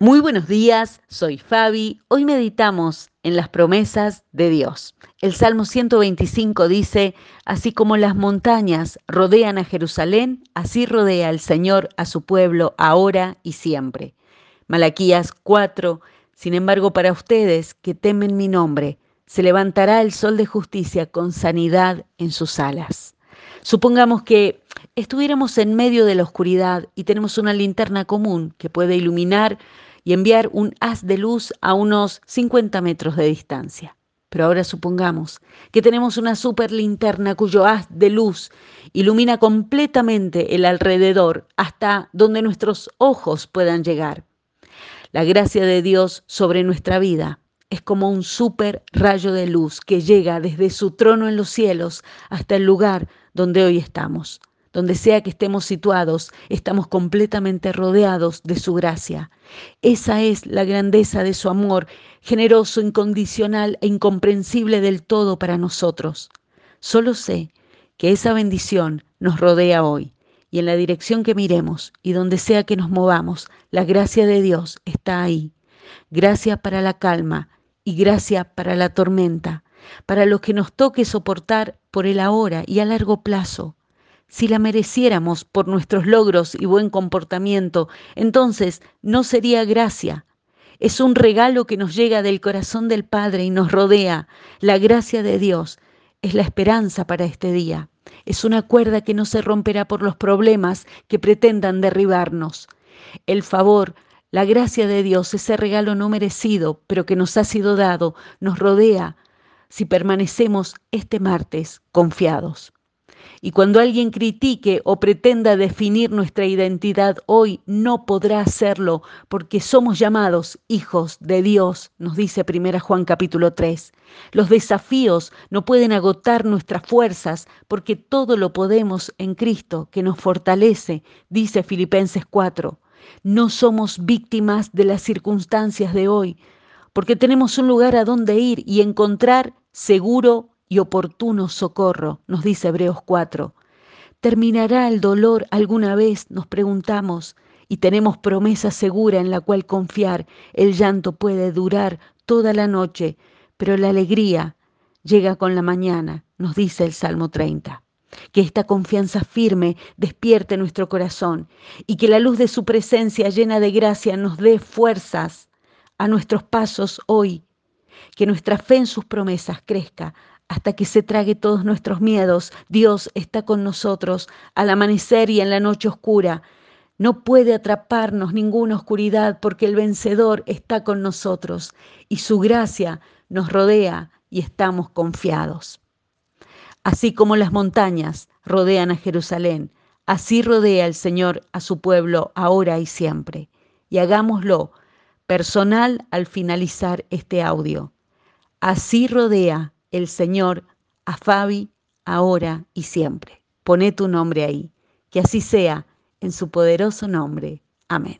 Muy buenos días, soy Fabi. Hoy meditamos en las promesas de Dios. El Salmo 125 dice, así como las montañas rodean a Jerusalén, así rodea el Señor a su pueblo ahora y siempre. Malaquías 4, sin embargo, para ustedes que temen mi nombre, se levantará el sol de justicia con sanidad en sus alas. Supongamos que estuviéramos en medio de la oscuridad y tenemos una linterna común que puede iluminar y enviar un haz de luz a unos 50 metros de distancia. Pero ahora supongamos que tenemos una super linterna cuyo haz de luz ilumina completamente el alrededor hasta donde nuestros ojos puedan llegar. La gracia de Dios sobre nuestra vida es como un super rayo de luz que llega desde su trono en los cielos hasta el lugar donde hoy estamos. Donde sea que estemos situados, estamos completamente rodeados de su gracia. Esa es la grandeza de su amor, generoso, incondicional e incomprensible del todo para nosotros. Solo sé que esa bendición nos rodea hoy y en la dirección que miremos y donde sea que nos movamos, la gracia de Dios está ahí. Gracia para la calma y gracia para la tormenta, para lo que nos toque soportar por el ahora y a largo plazo. Si la mereciéramos por nuestros logros y buen comportamiento, entonces no sería gracia. Es un regalo que nos llega del corazón del Padre y nos rodea. La gracia de Dios es la esperanza para este día. Es una cuerda que no se romperá por los problemas que pretendan derribarnos. El favor, la gracia de Dios, ese regalo no merecido, pero que nos ha sido dado, nos rodea si permanecemos este martes confiados. Y cuando alguien critique o pretenda definir nuestra identidad hoy, no podrá hacerlo porque somos llamados hijos de Dios, nos dice 1 Juan capítulo 3. Los desafíos no pueden agotar nuestras fuerzas porque todo lo podemos en Cristo que nos fortalece, dice Filipenses 4. No somos víctimas de las circunstancias de hoy porque tenemos un lugar a donde ir y encontrar seguro y oportuno socorro, nos dice Hebreos 4. ¿Terminará el dolor alguna vez? Nos preguntamos y tenemos promesa segura en la cual confiar. El llanto puede durar toda la noche, pero la alegría llega con la mañana, nos dice el Salmo 30. Que esta confianza firme despierte nuestro corazón y que la luz de su presencia llena de gracia nos dé fuerzas a nuestros pasos hoy. Que nuestra fe en sus promesas crezca hasta que se trague todos nuestros miedos. Dios está con nosotros al amanecer y en la noche oscura. No puede atraparnos ninguna oscuridad porque el vencedor está con nosotros y su gracia nos rodea y estamos confiados. Así como las montañas rodean a Jerusalén, así rodea el Señor a su pueblo ahora y siempre. Y hagámoslo personal al finalizar este audio. Así rodea el Señor a Fabi ahora y siempre. Pone tu nombre ahí. Que así sea, en su poderoso nombre. Amén.